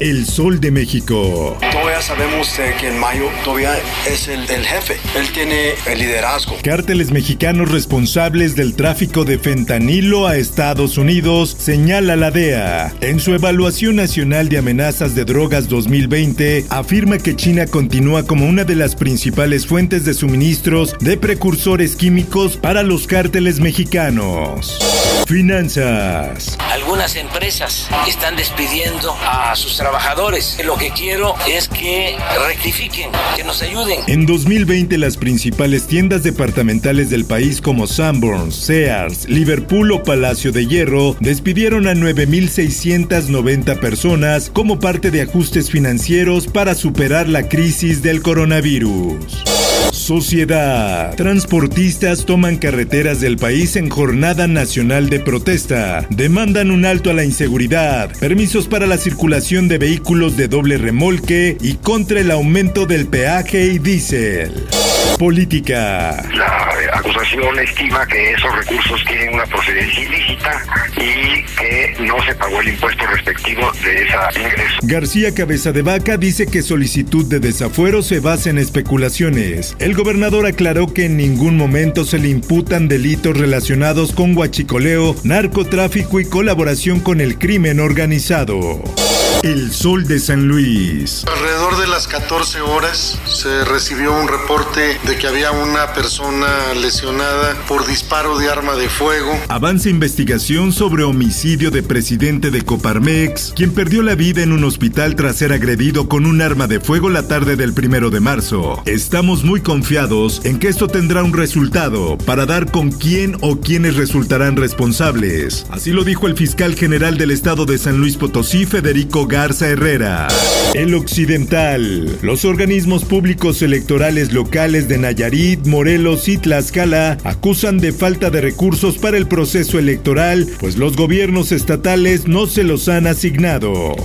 El Sol de México. Todavía sabemos eh, que en mayo todavía es el, el jefe. Él tiene el liderazgo. Cárteles mexicanos responsables del tráfico de fentanilo a Estados Unidos, señala la DEA. En su evaluación nacional de amenazas de drogas 2020, afirma que China continúa como una de las principales fuentes de suministros de precursores químicos para los cárteles mexicanos. Finanzas. Algunas empresas están despidiendo a sus trabajadores. Lo que quiero es que rectifiquen, que nos ayuden. En 2020 las principales tiendas departamentales del país como Sanborns, Sears, Liverpool o Palacio de Hierro despidieron a 9.690 personas como parte de ajustes financieros para superar la crisis del coronavirus. Sociedad. Transportistas toman carreteras del país en jornada nacional de protesta. Demandan un alto a la inseguridad, permisos para la circulación de vehículos de doble remolque y contra el aumento del peaje y diésel. Política. La acusación estima que esos recursos tienen una procedencia ilícita y no se pagó el impuesto respectivo de ingreso. García Cabeza de Vaca dice que solicitud de desafuero se basa en especulaciones. El gobernador aclaró que en ningún momento se le imputan delitos relacionados con huachicoleo, narcotráfico y colaboración con el crimen organizado. El Sol de San Luis. Alrededor de las 14 horas se recibió un reporte de que había una persona lesionada por disparo de arma de fuego. Avanza investigación sobre homicidio de presidente de Coparmex, quien perdió la vida en un hospital tras ser agredido con un arma de fuego la tarde del primero de marzo. Estamos muy confiados en que esto tendrá un resultado para dar con quién o quiénes resultarán responsables. Así lo dijo el fiscal general del estado de San Luis Potosí, Federico Garza Herrera. El Occidental. Los organismos públicos electorales locales de Nayarit, Morelos y Tlaxcala acusan de falta de recursos para el proceso electoral, pues los gobiernos estatales no se los han asignado.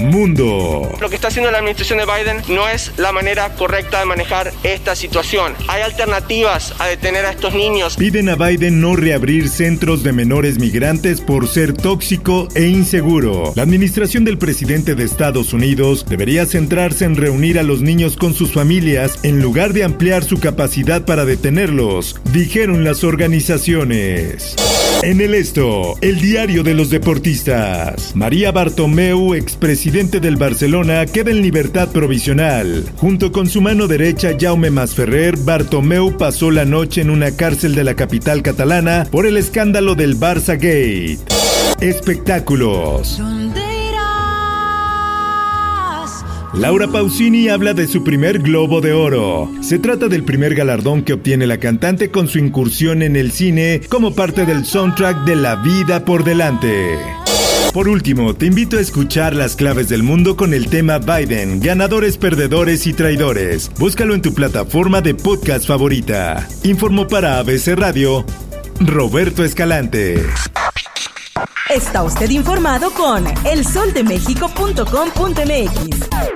Mundo. Lo que está haciendo la administración de Biden no es la manera correcta de manejar esta situación. Hay alternativas a detener a estos niños. Piden a Biden no reabrir centros de menores migrantes por ser tóxico e inseguro. La administración del presidente de Estados Unidos debería centrarse en reunir a los niños con sus familias en lugar de ampliar su capacidad para detenerlos, dijeron las organizaciones. En el esto, el diario de los deportistas. María Bartomeu, expresidente del Barcelona, queda en libertad provisional. Junto con su mano derecha, Jaume Masferrer, Bartomeu pasó la noche en una cárcel de la capital catalana por el escándalo del Barça Gate. Espectáculos. Laura Pausini habla de su primer Globo de Oro. Se trata del primer galardón que obtiene la cantante con su incursión en el cine como parte del soundtrack de La vida por delante. Por último, te invito a escuchar las claves del mundo con el tema Biden, ganadores, perdedores y traidores. Búscalo en tu plataforma de podcast favorita. Informó para ABC Radio, Roberto Escalante. Está usted informado con elsoldemexico.com.mx.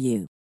you.